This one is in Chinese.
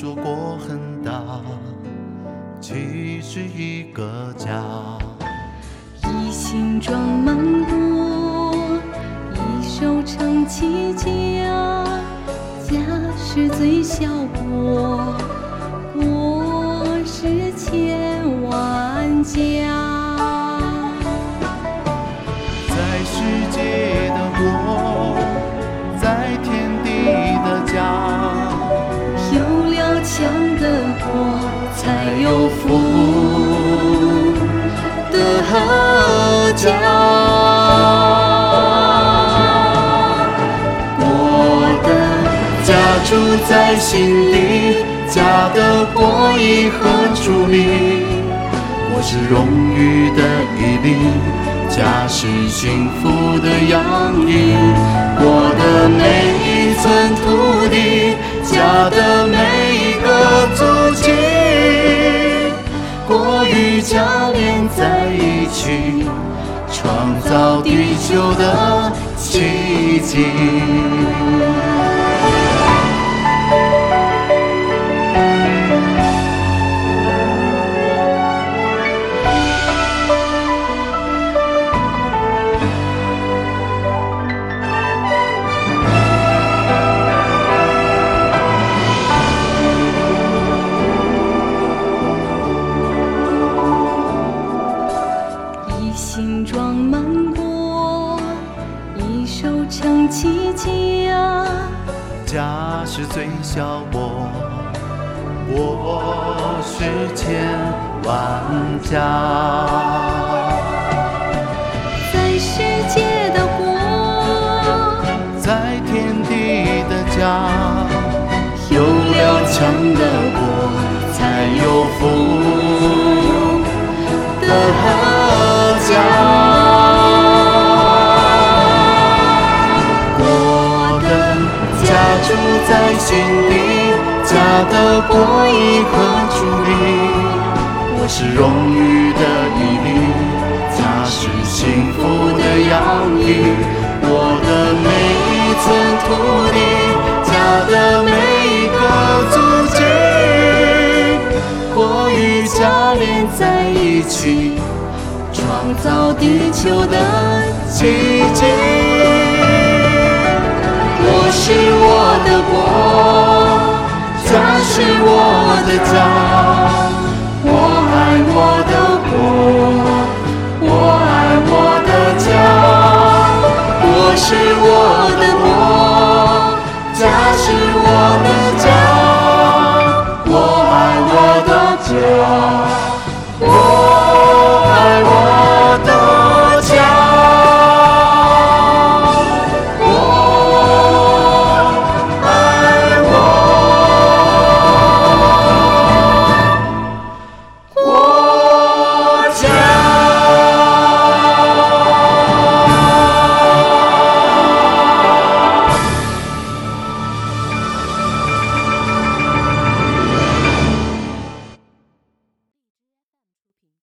说过很大，其实一个家。一心装满国，一手撑起家。家是最小国，国是千万家。在世界。我，才有福的家。我的家住在心里，家的国以何矗立？我是荣誉的衣领，家是幸福的洋溢。我的每一寸土地，家的每在一起，创造地球的奇迹。一心装满国，一手撑起家。家是最小国，国是千万家。心里，家的国以何矗立？我是荣誉的衣领，家是幸福的洋溢。我的每一寸土地，家的每一个足迹，国与家连在一起，创造地球的奇迹。是我的家我爱我的国我爱我的家国是我的国家是我的家我爱我的家。我